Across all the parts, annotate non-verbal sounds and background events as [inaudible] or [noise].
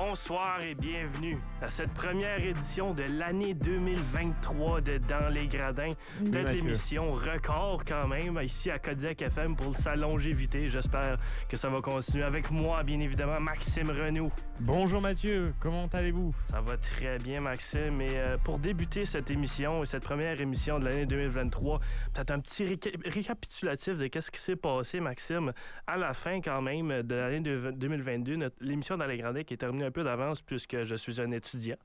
Bonsoir et bienvenue à cette première édition de l'année 2023 de Dans les Gradins, de l'émission record quand même, ici à Kodiak FM pour salon longévité. J'espère que ça va continuer avec moi, bien évidemment, Maxime Renaud. Bonjour Mathieu, comment allez-vous? Ça va très bien, Maxime. Et euh, pour débuter cette émission, cette première émission de l'année 2023, peut-être un petit réca- récapitulatif de qu'est-ce qui s'est passé, Maxime, à la fin quand même de l'année de- 2022. Notre- L'émission dans les Gradins qui est terminée un peu d'avance puisque je suis un étudiant.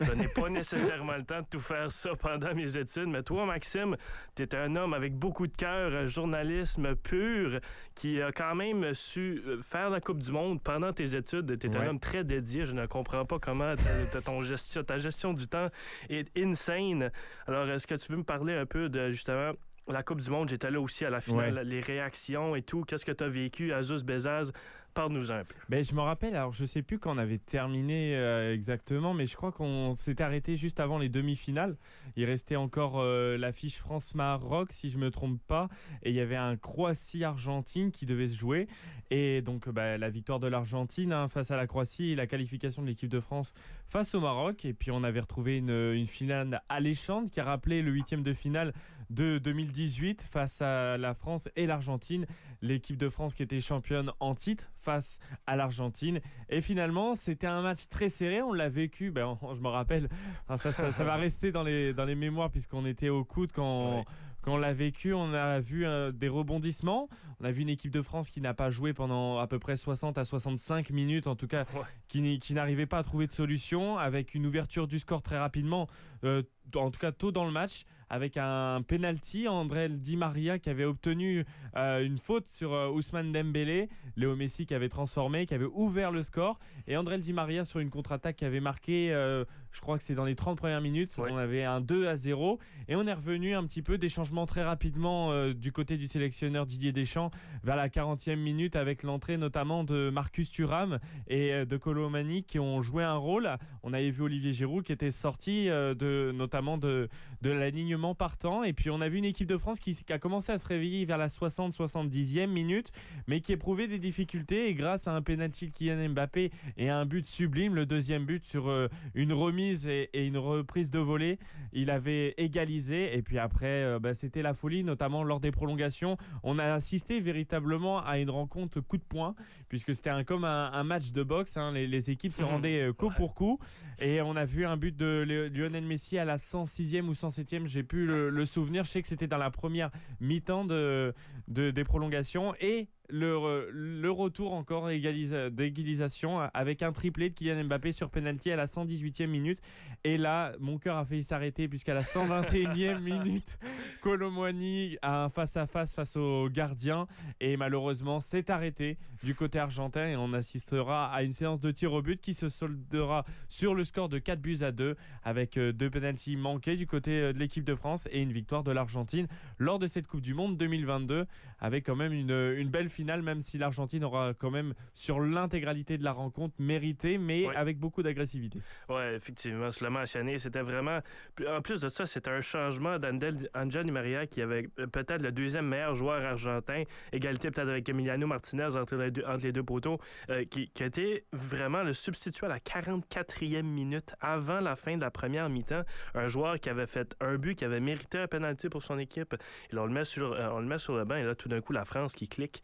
Je n'ai pas [laughs] nécessairement le temps de tout faire ça pendant mes études. Mais toi, Maxime, tu es un homme avec beaucoup de cœur, un journalisme pur, qui a quand même su euh, faire la Coupe du Monde pendant tes études. Tu es un homme très dédié. Je ne comprends pas comment ta, ton gestion, ta gestion du temps est insane. Alors, est-ce que tu veux me parler un peu de justement la Coupe du Monde? J'étais là aussi à la finale, Ouais. les réactions et tout. Qu'est-ce que tu as vécu? Azus Bezaz, parle-nous un peu. ben, Je me rappelle, alors je sais plus quand on avait terminé euh, exactement, mais je crois qu'on s'était arrêté juste avant les demi-finales. Il restait encore euh, l'affiche France-Maroc, si je me trompe pas, et il y avait un Croatie-Argentine qui devait se jouer. Et donc bah, la victoire de l'Argentine hein, face à la Croatie et la qualification de l'équipe de France face au Maroc. Et puis on avait retrouvé une, une finale alléchante qui a rappelé le huitième de finale de 2018 face à la France et l'Argentine. L'équipe de France qui était championne en titre face à l'Argentine. Et finalement, c'était un match très serré. On l'a vécu, ben, on- [laughs] je me rappelle, ça, ça, ça va [laughs] rester dans les, dans les mémoires puisqu'on était au coude quand, Ouais. quand on l'a vécu. On a vu euh, des rebondissements. On a vu une équipe de France qui n'a pas joué pendant à peu près 60 à 65 minutes, en tout cas, Ouais. qui, n'y- qui n'arrivait pas à trouver de solution, avec une ouverture du score très rapidement, euh, en tout cas tôt dans le match, avec un penalty, André Di Maria qui avait obtenu euh, une faute sur euh, Ousmane Dembélé, Léo Messi qui avait transformé, qui avait ouvert le score, et André Di Maria sur une contre-attaque qui avait marqué, euh, je crois que c'est dans les 30 premières minutes, Ouais. on avait un 2 à 0, et on est revenu un petit peu des changements très rapidement euh, du côté du sélectionneur Didier Deschamps vers la 40e minute avec l'entrée notamment de Marcus Thuram et euh, de Colomani qui ont joué un rôle. On avait vu Olivier Giroud qui était sorti euh, de notamment de, de l'alignement partant et puis on a vu une équipe de France qui, qui a commencé à se réveiller vers la 60-70e minute mais qui éprouvait des difficultés et grâce à un pénalty de Kylian Mbappé et à un but sublime, le deuxième but sur euh, une remise et, et une reprise de volée, il avait égalisé et puis après euh, bah, c'était la folie notamment lors des prolongations. On a assisté véritablement à une rencontre coup de poing puisque c'était un, comme un, un match de boxe. hein. Les, les équipes se Mhm. rendaient euh, coup Ouais. pour coup et on a vu un but de Lionel Messi à la 106e ou 107e, j'ai pu le, le souvenir. Je sais que c'était dans la première mi-temps de, de- des prolongations et le, re- le retour encore égalisa- d'égalisation avec un triplé de Kylian Mbappé sur penalty à la 118e minute. Et là, mon cœur a failli s'arrêter puisqu'à la 121e [laughs] minute, Colomwani a un face-à-face face au gardien et malheureusement c'est arrêté du côté argentin et on assistera à une séance de tir au but qui se soldera sur le score de 4 buts à 2 avec euh, deux penalties manqués du côté euh, de l'équipe de France et une victoire de l'Argentine lors de cette Coupe du Monde 2022 avec quand même une, une belle finale même si l'Argentine aura quand même sur l'intégralité de la rencontre mérité mais avec beaucoup d'agressivité. Oui, effectivement, je l'ai mentionné. C'était vraiment. En plus de ça, c'était un changement d'Angel Angel Di Maria qui avait peut-être le deuxième meilleur joueur argentin, égalité peut-être avec Emiliano Martinez entre les deux, entre les deux poteaux, euh, qui, qui a été vraiment le substitut à la 44e minute avant la fin de la première mi-temps. Un joueur qui avait fait un but, qui avait mérité un penalty pour son équipe. Et là, on le met sur, euh, on le met sur le banc et là, tout d'un coup, la France qui clique.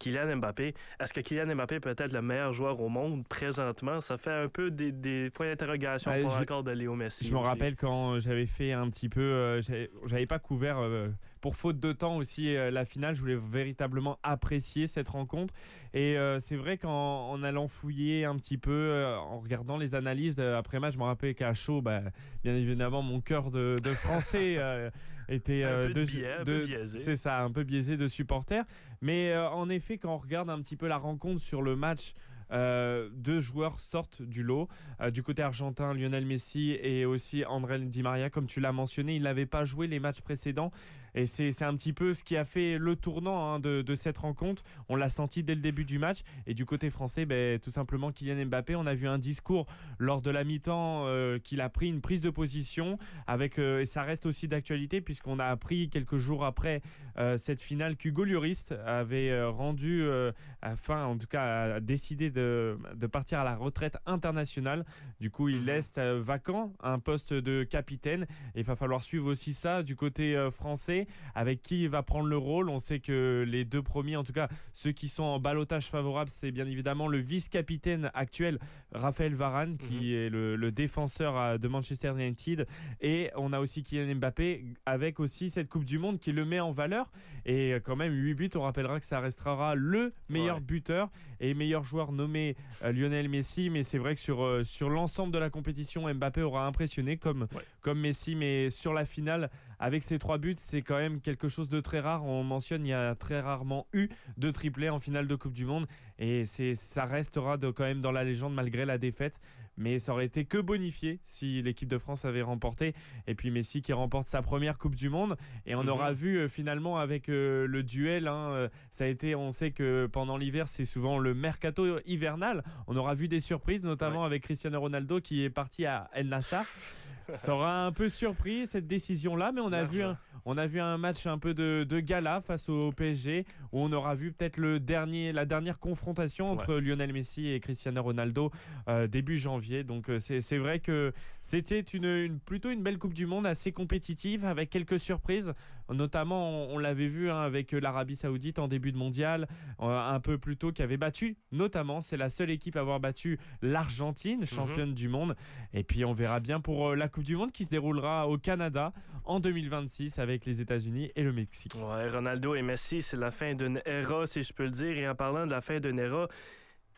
Kylian Mbappé. Est-ce que Kylian Mbappé peut être le meilleur joueur au monde présentement? Ça fait un peu des, des points d'interrogation pour je- encore de Léo Messi. Je me rappelle quand j'avais fait un petit peu, euh, j'avais pas couvert euh, pour faute de temps aussi euh, la finale. Je voulais véritablement apprécier cette rencontre et euh, c'est vrai qu'en en allant fouiller un petit peu, euh, en regardant les analyses euh, après match, je me rappelle qu'à chaud, bah, bien évidemment, mon cœur de, de français [laughs] euh, était Un euh, peu de biais, un peu biaisé. c'est ça, un peu biaisé de supporters. Mais euh, en effet, quand on regarde un petit peu la rencontre sur le match. euh, deux joueurs sortent du lot. Euh, du côté argentin, Lionel Messi et aussi André Di Maria, comme tu l'as mentionné, il n'avait pas joué les matchs précédents. Et c'est un petit peu ce qui a fait le tournant hein, de, cette rencontre. On l'a senti dès le début du match. Et du côté français, ben, tout simplement Kylian Mbappé, on a vu un discours lors de la mi-temps euh, qu'il a pris une prise de position. Avec, euh, et ça reste aussi d'actualité puisqu'on a appris quelques jours après euh, cette finale qu'Hugo avait rendu, enfin en tout cas a décidé de, de, partir à la retraite internationale. Du coup, il mhm. laisse vacant un poste de capitaine. Et il va falloir suivre aussi ça du côté français avec qui va prendre le rôle. On sait que les deux premiers, en tout cas ceux qui sont en balotage favorable, c'est bien évidemment le vice-capitaine actuel, Raphaël Varane, qui mhm. est le, défenseur de Manchester United. Et on a aussi Kylian Mbappé avec aussi cette Coupe du Monde qui le met en valeur. Et quand même, 8 buts, on rappellera que ça restera le meilleur buteur et meilleur joueur nommé euh, Lionel Messi. Mais c'est vrai que sur, euh, sur l'ensemble de la compétition, Mbappé aura impressionné comme, comme Messi. Mais sur la finale, avec ces trois buts, c'est quand même quelque chose de très rare. On mentionne, il y a très rarement eu de triplé en finale de Coupe du Monde. Et ça restera de, quand même dans la légende malgré la défaite. Mais ça aurait été que bonifié si l'équipe de France avait remporté. Et puis Messi qui remporte sa première Coupe du Monde. Et on mhm. aura vu euh, finalement avec euh, le duel, hein, euh, ça a été, on sait que pendant l'hiver, c'est souvent le mercato hivernal. On aura vu des surprises, notamment avec Cristiano Ronaldo qui est parti à El Nassr. Ça aura un peu surpris cette décision-là, mais on a, vu un, on a vu un match un peu de, gala face au PSG où on aura vu peut-être le dernier, la dernière confrontation entre Lionel Messi et Cristiano Ronaldo euh, début janvier. Donc euh, c'est vrai que c'était une, plutôt une belle Coupe du Monde assez compétitive avec quelques surprises. Notamment, on, l'avait vu hein, avec l'Arabie Saoudite en début de mondial, euh, un peu plus tôt, qui avait battu, notamment, c'est la seule équipe à avoir battu l'Argentine, championne mhm. du monde. Et puis on verra bien pour la Coupe du Monde qui se déroulera au Canada en 2026 avec les États-Unis et le Mexique. Ouais, Ronaldo et Messi, c'est la fin d'une era, si je peux le dire. Et en parlant de la fin d'une era,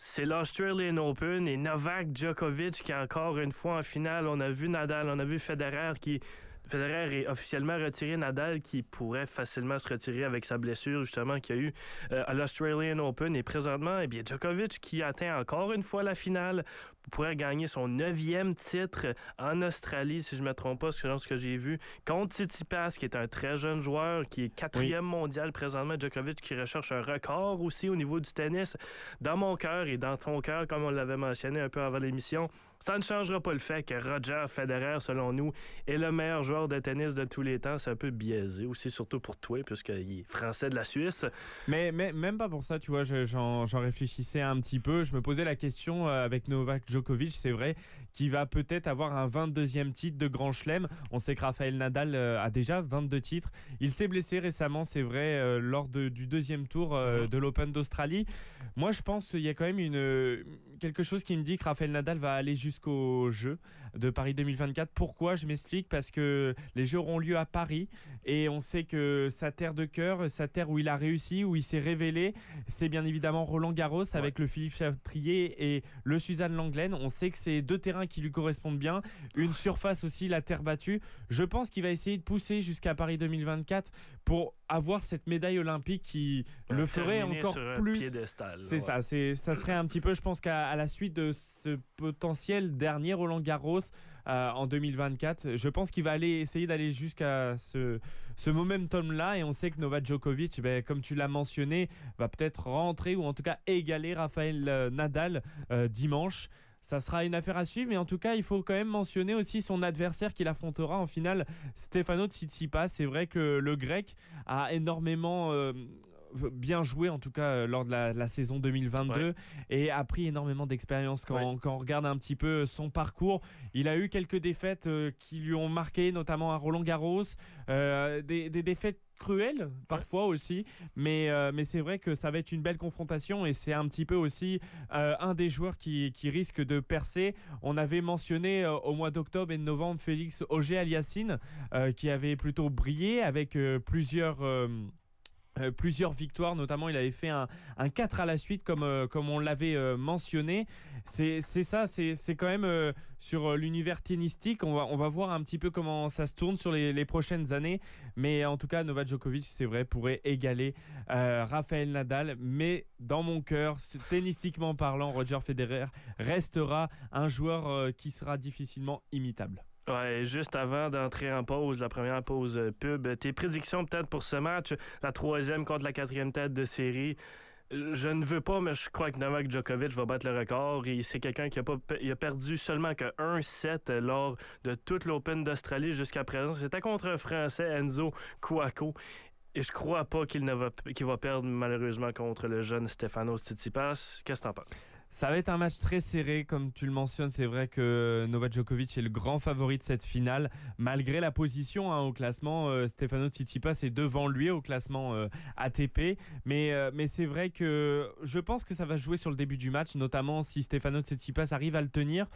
c'est l'Australian Open et Novak Djokovic qui encore une fois en finale. On a vu Nadal, on a vu Federer qui Federer est officiellement retiré. Nadal qui pourrait facilement se retirer avec sa blessure justement qu'il y a eu euh, à l'Australian Open. Et présentement, eh bien, Djokovic qui atteint encore une fois la finale pourrait gagner son neuvième titre en Australie, si je ne me trompe pas, selon ce que j'ai vu, contre Tsitsipas, qui est un très jeune joueur, qui est quatrième mondial présentement. Djokovic qui recherche un record aussi au niveau du tennis. Dans mon cœur et dans ton cœur, comme on l'avait mentionné un peu avant l'émission, ça ne changera pas le fait que Roger Federer, selon nous, est le meilleur joueur de tennis de tous les temps. C'est un peu biaisé aussi, surtout pour toi, puisqu'il est français de la Suisse. Mais, mais même pas pour ça, tu vois, j'en réfléchissais un petit peu. Je me posais la question euh, avec Novak Djokovic, c'est vrai, qui va peut-être avoir un 22e titre de Grand Chelem. On sait que Rafael Nadal euh, a déjà 22 titres. Il s'est blessé récemment, c'est vrai, euh, lors du deuxième tour mhm. de l'Open d'Australie. Moi, je pense qu'il y a quand même une, quelque chose qui me dit que Rafael Nadal va aller jusqu'au jeu de Paris 2024. Pourquoi? Je m'explique parce que les Jeux auront lieu à Paris et on sait que sa terre de cœur, sa terre où il a réussi, où il s'est révélé, c'est bien évidemment Roland Garros avec le Philippe Chatrier et le Suzanne Langlaine. On sait que c'est deux terrains qui lui correspondent bien, une surface aussi, la terre battue. Je pense qu'il va essayer de pousser jusqu'à Paris 2024 pour avoir cette médaille olympique qui le ferait encore plus. C'est ça, c'est ça serait un petit peu, je pense qu'à la suite de ce potentiel dernier Roland Garros euh, en 2024. Je pense qu'il va aller essayer d'aller jusqu'à ce, ce momentum-là. Et on sait que Novak Djokovic, ben, comme tu l'as mentionné, va peut-être rentrer ou en tout cas égaler Rafael euh, Nadal euh, dimanche. Ça sera une affaire à suivre, mais en tout cas, il faut quand même mentionner aussi son adversaire qu'il affrontera en finale, Stefano Tsitsipas. C'est vrai que le grec a énormément bien joué en tout cas euh, lors de la, saison 2022 et a pris énormément d'expérience quand, on regarde un petit peu son parcours. Il a eu quelques défaites euh, qui lui ont marqué, notamment à Roland Garros, euh, des, défaites cruelles parfois aussi, mais, mais c'est vrai que ça va être une belle confrontation et c'est un petit peu aussi un des joueurs qui, qui, risque de percer. On avait mentionné au mois d'octobre et de novembre Félix Auger-Aliassine qui avait plutôt brillé avec plusieurs euh, plusieurs victoires, notamment il avait fait un, 4 à la suite comme, euh, comme on l'avait euh, mentionné. C'est ça, c'est quand même sur l'univers tennistique, on va, on va voir un petit peu comment ça se tourne sur les, les prochaines années. Mais en tout cas, Novak Djokovic, c'est vrai, pourrait égaler Rafael Nadal. Mais dans mon cœur, tennistiquement parlant, Roger Federer restera un joueur qui sera difficilement imitable. Ouais, juste avant d'entrer en pause, la première pause euh, pub, tes prédictions peut-être pour ce match, la troisième contre la quatrième tête de série. Je ne veux pas, mais je crois que Novak Djokovic va battre le record. Et c'est quelqu'un qui a, pas, il a perdu seulement que un set lors de toute l'Open d'Australie jusqu'à présent. C'était contre un Français, Enzo Kouako. Et je crois pas qu'il va, qu'il va perdre malheureusement contre le jeune Stefanos Tsitsipas. Qu'est-ce que t'en penses? Ça va être un match très serré, comme tu le mentionnes. C'est vrai que Novak Djokovic est le grand favori de cette finale, malgré la position hein, au classement. Euh, Stefano Tsitsipas est devant lui au classement euh, ATP, mais, euh, mais c'est vrai que je pense que ça va jouer sur le début du match, notamment si Stefano Tsitsipas arrive à le tenir.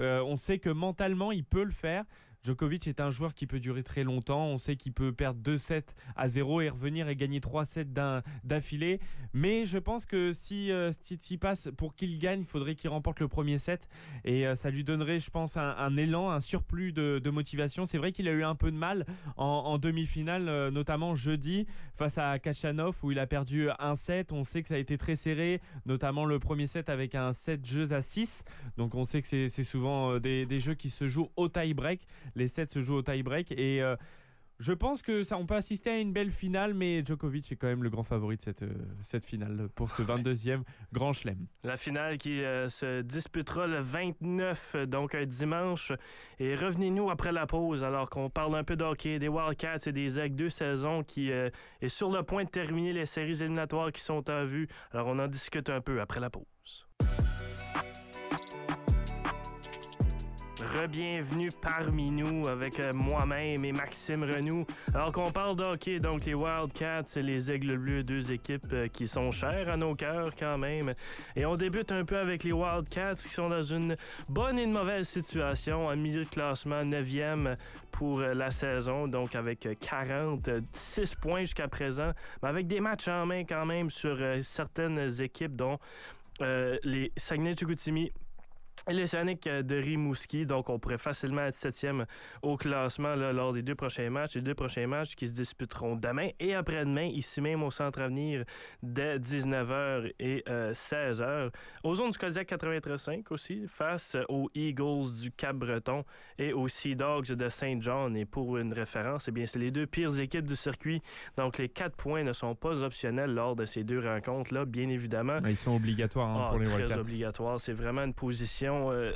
on sait que mentalement, il peut le faire. Djokovic est un joueur qui peut durer très longtemps. On sait qu'il peut perdre 2-7 à 0 et revenir et gagner 3-7 d'affilée. Mais je pense que si euh, passe pour qu'il gagne, il faudrait qu'il remporte le premier set. Et euh, ça lui donnerait, je pense, un, élan, un surplus de, motivation. C'est vrai qu'il a eu un peu de mal en, demi-finale, euh, notamment jeudi, face à Kachanov, où il a perdu un set. On sait que ça a été très serré, notamment le premier set avec un 7 jeux à 6. Donc on sait que c'est souvent euh, des, des jeux qui se jouent au tie-break. Les sets se jouent au tie-break et euh, je pense que ça, on peut assister à une belle finale, mais Djokovic est quand même le grand favori de cette, euh, cette finale pour ce 22e Grand Chelem. La finale qui euh, se disputera le 29, donc un dimanche. Et revenez-nous après la pause, alors qu'on parle un peu d'hockey, des Wildcats et des Aigles, deux saisons qui est sur le point de terminer les séries éliminatoires qui sont en vue. Alors on en discute un peu après la pause. Rebienvenue parmi nous avec euh, moi-même et Maxime Renou. Alors qu'on parle d'hockey, donc les Wildcats et les Aigles Bleus, deux équipes euh, qui sont chères à nos cœurs quand même. Et on débute un peu avec les Wildcats qui sont dans une bonne et une mauvaise situation, en milieu de classement 9e pour euh, la saison, donc avec 46 points jusqu'à présent, mais avec des matchs en main quand même sur certaines équipes, dont les Saguenay-Chicoutimi, Sonics de Rimouski, donc on pourrait facilement être septième au classement lors des deux prochains matchs. Les deux prochains matchs qui se disputeront demain et après-demain, ici même au Centre Avenir, dès 19h et 16h. Euh, aux zones du Kodiak 85 aussi, face aux Eagles du Cap-Breton et aux Sea Dogs de Saint John. Et pour une référence, eh bien, c'est les deux pires équipes du circuit. Donc les quatre points ne sont pas optionnels lors de ces deux rencontres-là, bien évidemment. Ils sont obligatoires hein, pour les ah, Très obligatoires. C'est vraiment une position euh,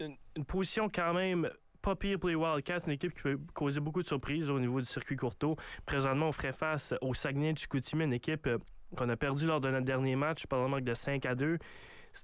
une, position quand même pas pire pour les Wildcats, une équipe qui peut causer beaucoup de surprises au niveau du circuit courto. Présentement, on ferait face au Saguenay de Chicoutimi, une équipe euh, qu'on a perdue lors de notre dernier match par le manque de 5 à 2.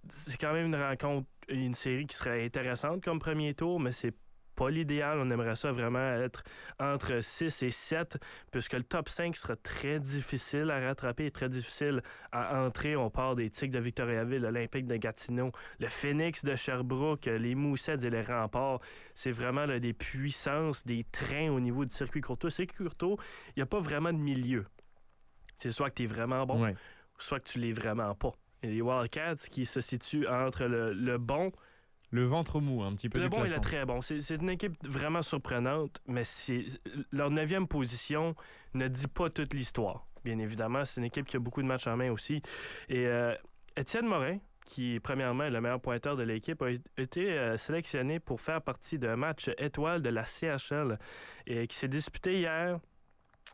C'est quand même une rencontre, une série qui serait intéressante comme premier tour, mais c'est pas l'idéal. On aimerait ça vraiment être entre 6 et 7, puisque le top 5 sera très difficile à rattraper et très difficile à entrer. On parle des Tigres de Victoriaville, l'Olympique de Gatineau, le Phoenix de Sherbrooke, les Moussets et les Remparts. C'est vraiment des puissances, des trains au niveau du circuit courto. Circuit courto, il n'y a pas vraiment de milieu. C'est soit que tu es vraiment bon, soit que tu l'es vraiment pas. Et les Wildcats qui se situent entre le bon le ventre mou, un petit peu. Le bon, il est très bon. C'est une équipe vraiment surprenante, mais leur neuvième position ne dit pas toute l'histoire. Bien évidemment, c'est une équipe qui a beaucoup de matchs en main aussi. Et euh, Étienne Morin, qui est premièrement le meilleur pointeur de l'équipe, a été euh, sélectionné pour faire partie d'un match étoile de la CHL et qui s'est disputé hier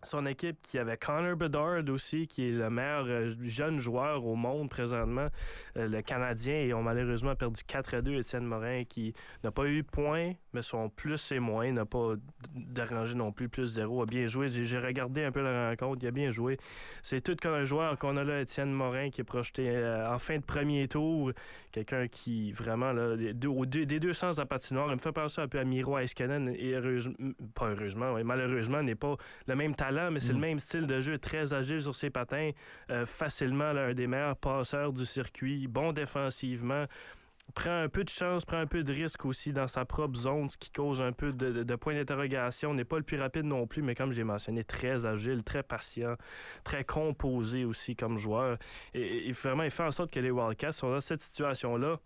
son équipe qui avait Connor Bedard aussi, qui est le meilleur euh, jeune joueur au monde présentement, euh, le Canadien, et ont malheureusement perdu 4 à 2. Étienne Morin qui n'a pas eu point, mais son plus et moins n'a pas dérangé non plus, plus zéro, a bien joué. J'ai regardé un peu la rencontre, il a bien joué. C'est tout comme un joueur qu'on a là, Étienne Morin, qui est projeté euh, en fin de premier tour. Quelqu'un qui vraiment, là, des deux, des deux sens de la patinoire, il me fait penser un peu à Miro Iskanen, et heureusement, pas heureusement, malheureusement, n'est pas le même talent mais c'est le mm. même style de jeu, très agile sur ses patins, euh, facilement un des meilleurs passeurs du circuit, bon défensivement prend un peu de chance, prend un peu de risque aussi dans sa propre zone, ce qui cause un peu de, points d'interrogation. N'est pas le plus rapide non plus, mais comme j'ai mentionné, très agile, très patient, très composé aussi comme joueur. Et, vraiment, il fait en sorte que les Wildcats sont dans cette situation-là.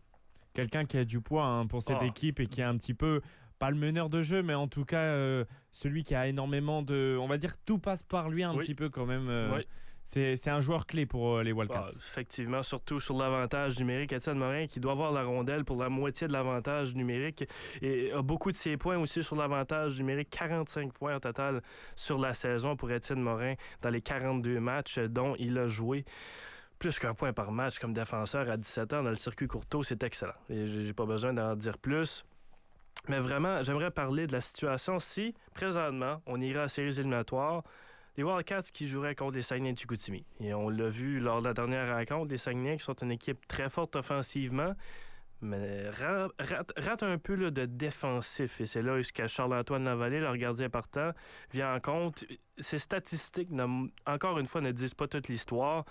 Quelqu'un qui a du poids hein, pour cette ah. équipe et qui a un petit peu pas le meneur de jeu, mais en tout cas euh, celui qui a énormément de. On va dire tout passe par lui un petit peu quand même. Euh, c'est un joueur clé pour euh, les Wildcats. Ah, effectivement, surtout sur l'avantage numérique. Étienne Morin qui doit avoir la rondelle pour la moitié de l'avantage numérique et a beaucoup de ses points aussi sur l'avantage numérique. 45 points au total sur la saison pour Étienne Morin dans les 42 matchs dont il a joué plus qu'un point par match comme défenseur à 17 ans dans le circuit courto, c'est excellent. Et j'ai pas besoin d'en dire plus. Mais vraiment, j'aimerais parler de la situation si, présentement, on ira à séries éliminatoires, les Wildcats qui joueraient contre les Saguenay de Chicoutimi. Et on l'a vu lors de la dernière rencontre, les Saguenay qui sont une équipe très forte offensivement, mais rate, un peu de défensif. Et c'est là que Charles-Antoine Lavallée, leur gardien partant, vient en compte. Ces statistiques, encore une fois, ne disent pas toute l'histoire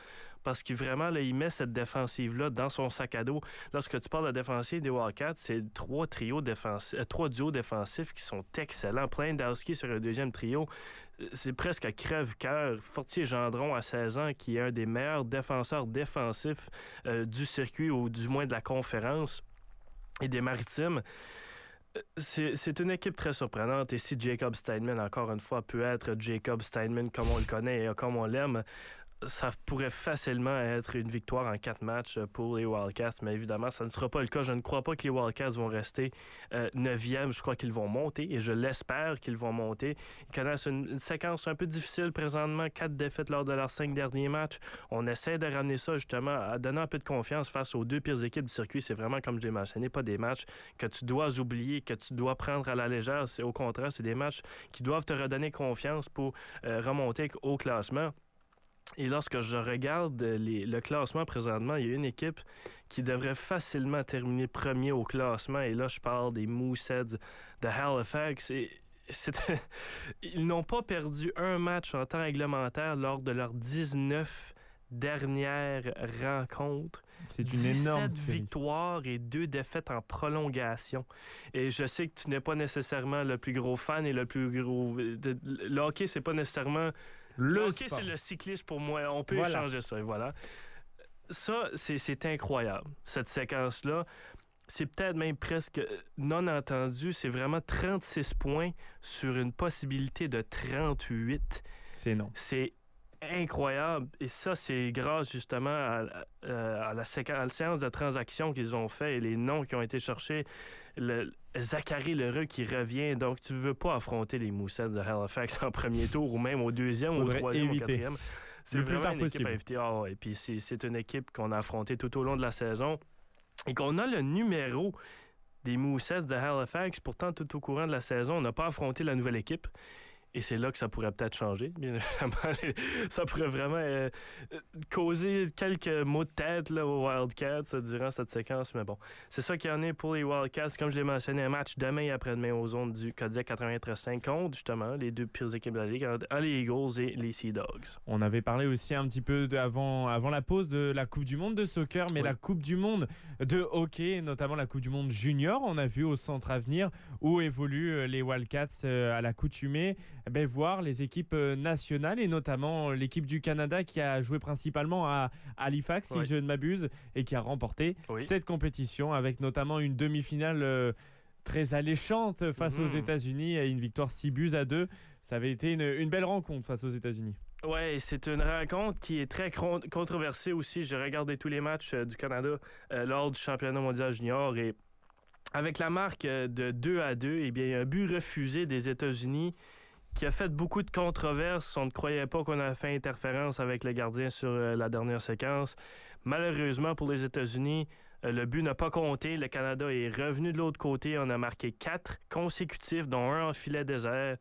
parce qu'il vraiment, là, il met cette défensive-là dans son sac à dos. Lorsque tu parles de défensive des Wildcats, c'est trois trios défensifs, euh, trois duos défensifs qui sont excellents. Plein d'Owski sur un deuxième trio. Euh, c'est presque à crève-cœur. Fortier Gendron, à 16 ans, qui est un des meilleurs défenseurs défensifs euh, du circuit ou du moins de la conférence et des maritimes. C'est une équipe très surprenante. Et si Jacob Steinman, encore une fois, peut être Jacob Steinman comme on le connaît et comme on l'aime, ça pourrait facilement être une victoire en quatre matchs pour les Wildcats, mais évidemment, ça ne sera pas le cas. Je ne crois pas que les Wildcats vont rester euh, neuvième. Je crois qu'ils vont monter et je l'espère qu'ils vont monter. Ils connaissent une, séquence un peu difficile présentement, quatre défaites lors de leurs cinq derniers matchs. On essaie de ramener ça justement à donner un peu de confiance face aux deux pires équipes du circuit. C'est vraiment, comme je l'ai mentionné, pas des matchs que tu dois oublier, que tu dois prendre à la légère. C'est au contraire, c'est des matchs qui doivent te redonner confiance pour euh, remonter au classement. Et lorsque je regarde le classement présentement, il y a une équipe qui devrait facilement terminer premier au classement. Et là, je parle des Mooseheads de Halifax. Et [laughs] ils n'ont pas perdu un match en temps réglementaire lors de leurs 19 dernières rencontres. C'est une énorme victoires et deux défaites en prolongation. Et je sais que tu n'es pas nécessairement le plus gros fan et le plus gros. Le hockey, c'est pas nécessairement le OK, c'est le cycliste pour moi. On peut échanger ça. Voilà. Ça, c'est incroyable, cette séquence-là. C'est peut-être même presque non entendu. C'est vraiment 36 points sur une possibilité de 38. C'est non. C'est incroyable. Et ça, c'est grâce justement à, la, séance de transactions qu'ils ont fait et les noms qui ont été cherchés. Le, Zachary Lheureux qui revient. Donc, tu ne veux pas affronter les Moussets de Halifax en premier tour ou même au deuxième ou au troisième ou au quatrième. C'est vraiment une équipe à éviter. Ah et puis, c'est une équipe qu'on a affrontée tout au long de la saison et qu'on a le numéro des Moussets de Halifax. Pourtant, tout au courant de la saison, on n'a pas affronté la nouvelle équipe. Et c'est là que ça pourrait peut-être changer. Bien [laughs] ça pourrait vraiment euh, causer quelques maux de tête là, aux Wildcats durant cette séquence. Mais bon, c'est ça qu'il y en a pour les Wildcats. Comme je l'ai mentionné, un match demain et après-demain aux zones du Kodiak 93 contre justement les deux pires équipes de la Ligue, les Eagles et les Sea Dogs. On avait parlé aussi un petit peu avant, avant la pause de la Coupe du Monde de soccer, mais la Coupe du Monde de hockey, notamment la Coupe du Monde junior, on a vu au centre Avenir où évoluent euh, les Wildcats euh, à l'accoutumée. Eh ben, voir les équipes euh, nationales et notamment l'équipe du Canada qui a joué principalement à Halifax, si je ne m'abuse, et qui a remporté cette compétition avec notamment une demi-finale euh, très alléchante face aux mhm. États-Unis et une victoire 6 buts à 2. Ça avait été une, belle rencontre face aux États-Unis. Oui, c'est une rencontre qui est très controversée aussi. J'ai regardé tous les matchs euh, du Canada lors du championnat mondial junior et avec la marque de 2 à 2, eh bien, il y a un but refusé des États-Unis qui a fait beaucoup de controverses. On ne croyait pas qu'on avait fait interférence avec le gardien sur euh, la dernière séquence. Malheureusement pour les États-Unis, euh, le but n'a pas compté. Le Canada est revenu de l'autre côté. On a marqué quatre consécutifs, dont un en filet désert.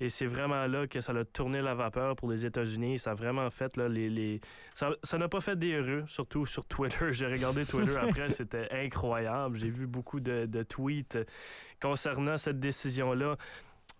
Et c'est vraiment là que ça a tourné la vapeur pour les États-Unis. Ça a vraiment fait là, les, Ça n'a pas fait des heureux, surtout sur Twitter. [laughs] J'ai regardé Twitter après, [laughs] c'était incroyable. J'ai vu beaucoup de, de tweets concernant cette décision-là.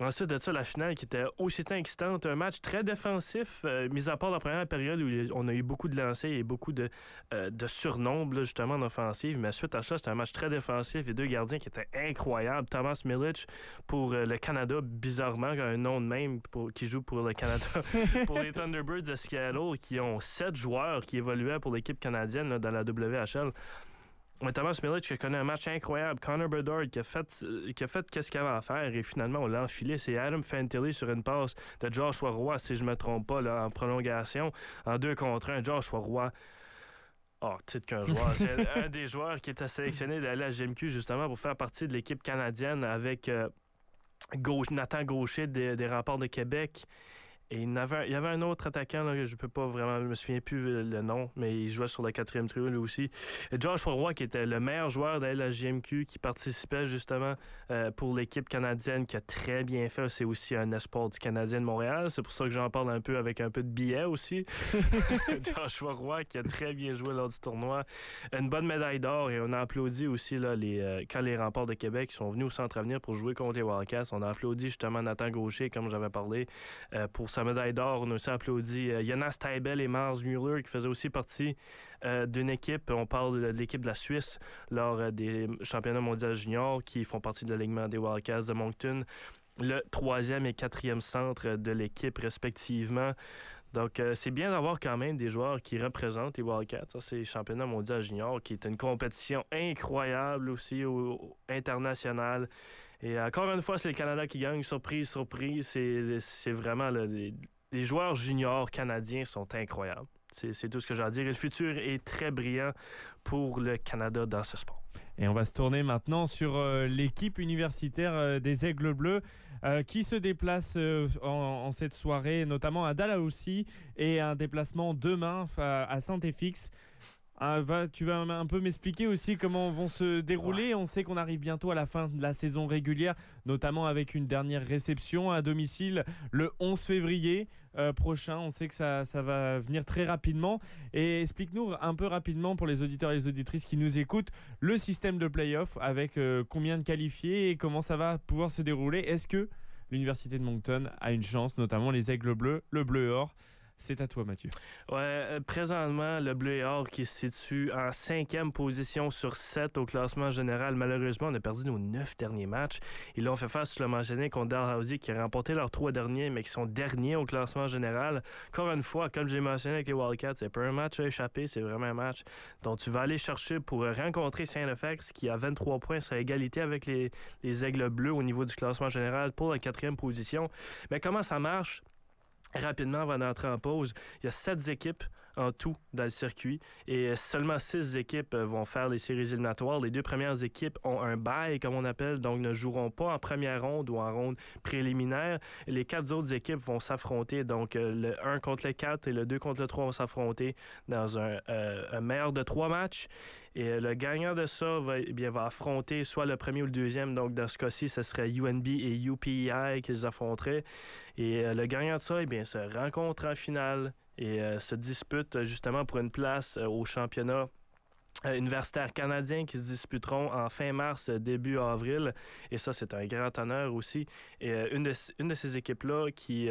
Ensuite de ça, la finale qui était aussi excitante, un match très défensif, euh, mis à part la première période où on a eu beaucoup de lancers et beaucoup de, euh, de surnombre justement en offensive. Mais suite à ça, c'était un match très défensif et deux gardiens qui étaient incroyables. Thomas Milic pour euh, le Canada, bizarrement, un nom de même qui joue pour le Canada, [laughs] pour les Thunderbirds de Seattle, qui ont sept joueurs qui évoluaient pour l'équipe canadienne dans la WHL. Thomas Milic qui a connu un match incroyable. Connor Bedard qui a fait, qui a fait qu'est-ce qu'il avait à faire et finalement on l'a enfilé. C'est Adam Fantilli sur une passe de Joshua Roy, si je ne me trompe pas, là, en prolongation. En deux contre un, Joshua Roy. Oh, titre qu'un joueur. [laughs] C'est un des joueurs qui était sélectionné de la GMQ justement pour faire partie de l'équipe canadienne avec euh, Nathan Gaucher des, des de Québec et il y, avait, il y avait un autre attaquant, là, je peux pas vraiment, je me souviens plus le nom, mais il jouait sur le quatrième trio lui aussi. Josh Roy, qui était le meilleur joueur de la GMQ, qui participait justement euh, pour l'équipe canadienne, qui a très bien fait. C'est aussi un espoir du Canadien de Montréal. C'est pour ça que j'en parle un peu avec un peu de billets aussi. [laughs] [laughs] Josh Roy, qui a très bien joué lors du tournoi. Une bonne médaille d'or et on a applaudi aussi là, les, euh, quand les remparts de Québec sont venus au Centre Avenir pour jouer contre les Wildcats. On a applaudi justement Nathan Gaucher, comme j'avais parlé, euh, pour sa médaille d'or. On a aussi applaudi euh, Jonas Taibel et Mars Mueller qui faisaient aussi partie euh, d'une équipe. On parle de l'équipe de la Suisse lors euh, des championnats mondiaux juniors qui font partie de l'alignement des Wildcats de Moncton. Le troisième et quatrième centre de l'équipe respectivement. Donc, c'est bien d'avoir quand même des joueurs qui représentent les Wildcats. Ça, c'est le championnat mondial junior, qui est une compétition incroyable aussi au, international. Et encore une fois, c'est le Canada qui gagne. Surprise, surprise. C'est vraiment le, les joueurs juniors canadiens sont incroyables. C'est tout ce que j'ai à dire. Et le futur est très brillant pour le Canada dans ce sport. Et on va se tourner maintenant sur euh, l'équipe universitaire euh, des Aigles Bleus euh, qui se déplace en, cette soirée, notamment à Dalhousie et un déplacement demain à Saint-Efix. Ah, tu vas un peu m'expliquer aussi comment vont se dérouler. On sait qu'on arrive bientôt à la fin de la saison régulière, notamment avec une dernière réception à domicile le 11 février euh, prochain. On sait que ça, va venir très rapidement. Et explique-nous un peu rapidement pour les auditeurs et les auditrices qui nous écoutent le système de playoff avec euh, combien de qualifiés et comment ça va pouvoir se dérouler. Est-ce que l'Université de Moncton a une chance, notamment les aigles bleus, le bleu et or c'est à toi, Mathieu. Ouais, euh, présentement, le Bleu et Or qui se situe en cinquième position sur sept au classement général. Malheureusement, on a perdu nos neuf derniers matchs. Ils l'ont fait face sur le mentionné contre Dalhousie qui a remporté leurs trois derniers, mais qui sont derniers au classement général. Encore une fois, comme j'ai mentionné avec les Wildcats, c'est pas un match à échapper, c'est vraiment un match dont tu vas aller chercher pour rencontrer Saint-Effex qui a 23 points, à égalité avec les Aigles Bleus au niveau du classement général pour la quatrième position. Mais comment ça marche? Rapidement, avant d'entrer en pause, il y a sept équipes en tout dans le circuit et seulement six équipes euh, vont faire les séries éliminatoires. Les deux premières équipes ont un bail, comme on appelle, donc ne joueront pas en première ronde ou en ronde préliminaire. Les quatre autres équipes vont s'affronter, donc euh, le 1 contre le 4 et le 2 contre le 3 vont s'affronter dans un, euh, un meilleur de trois matchs. Et le gagnant de ça va, eh bien, va affronter soit le premier ou le deuxième. Donc, dans ce cas-ci, ce serait UNB et UPI qu'ils affronteraient. Et le gagnant de ça, eh bien, se rencontre en finale et euh, se disputent euh, justement pour une place euh, au championnat universitaires canadiens qui se disputeront en fin mars, euh, début avril. Et ça, c'est un grand honneur aussi. Et euh, une, de, une de ces équipes-là, qui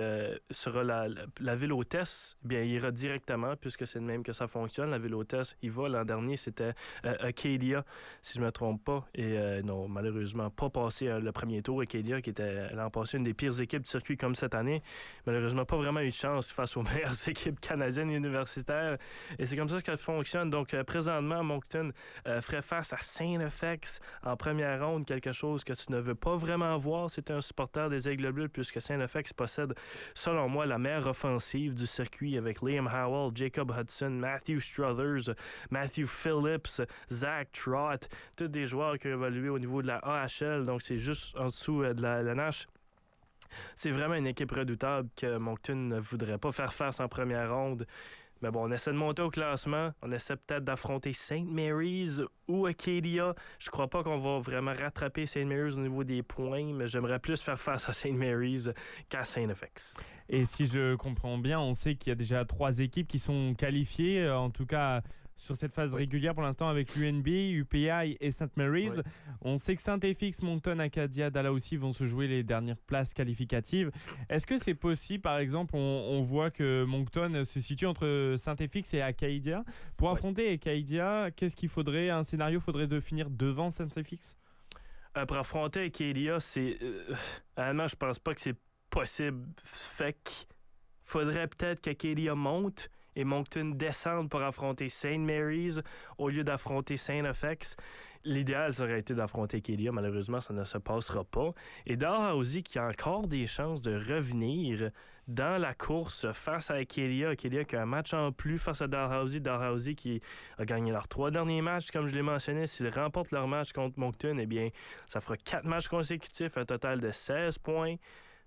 sera la, la, ville hôtesse, eh bien, il ira directement, puisque c'est le même que ça fonctionne. La ville hôtesse, il va. L'an dernier, c'était Acadia, si je ne me trompe pas. Et non, malheureusement, pas passé le premier tour. Acadia, qui était l'an passé une des pires équipes du circuit comme cette année. Malheureusement, pas vraiment eu de chance face aux [laughs] meilleures équipes canadiennes universitaires. Et c'est comme ça que ça fonctionne. Donc, présentement, Moncton euh, ferait face à Saint-Effex en première ronde, quelque chose que tu ne veux pas vraiment voir. C'est un supporter des Aigles Bleus, puisque Saint-Effex possède, selon moi, la meilleure offensive du circuit avec Liam Howell, Jacob Hudson, Matthew Struthers, Matthew Phillips, Zach Trott, tous des joueurs qui ont évolué au niveau de la AHL, donc c'est juste en dessous euh, de la, la Nash. C'est vraiment une équipe redoutable que Moncton ne voudrait pas faire face en première ronde. Mais bon, on essaie de monter au classement. On essaie peut-être d'affronter St. Mary's ou Acadia. Je crois pas qu'on va vraiment rattraper St. Mary's au niveau des points, mais j'aimerais plus faire face à St. Mary's qu'à Saint FX. Et si je comprends bien, on sait qu'il y a déjà trois équipes qui sont qualifiées, en tout cas sur cette phase régulière pour l'instant avec l'UNB, UPI et St. Mary's. On sait que Saint-Efix, Moncton, Acadia, aussi vont se jouer les dernières places qualificatives. Est-ce que c'est possible, par exemple, on, voit que Moncton se situe entre Saint-Efix et Acadia? Pour affronter Acadia, qu'est-ce qu'il faudrait Un scénario faudrait de finir devant Saint-Efix euh, Pour affronter Acadia, c'est. Euh, je pense pas que c'est possible. Fait qu'il faudrait peut-être qu'Acadia monte et Moncton descendent pour affronter St. Mary's au lieu d'affronter Saint FX. L'idéal, ça aurait été d'affronter Kelia. Malheureusement, ça ne se passera pas. Et Dalhousie qui a encore des chances de revenir dans la course face à Kelia. Kelia qui a un match en plus face à Dalhousie. Dalhousie qui a gagné leurs trois derniers matchs, comme je l'ai mentionné. S'ils remportent leur match contre Moncton, eh bien, ça fera quatre matchs consécutifs, un total de 16 points.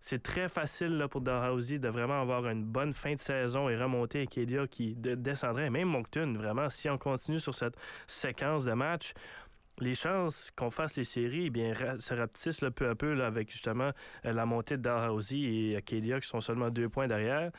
C'est très facile là, pour Dalhousie de vraiment avoir une bonne fin de saison et remonter Acadia qui descendrait. Même Moncton, vraiment, si on continue sur cette séquence de matchs, les chances qu'on fasse les séries eh bien, se rapetissent peu à peu avec justement euh, la montée de Dalhousie et Acadia qui sont seulement deux points derrière.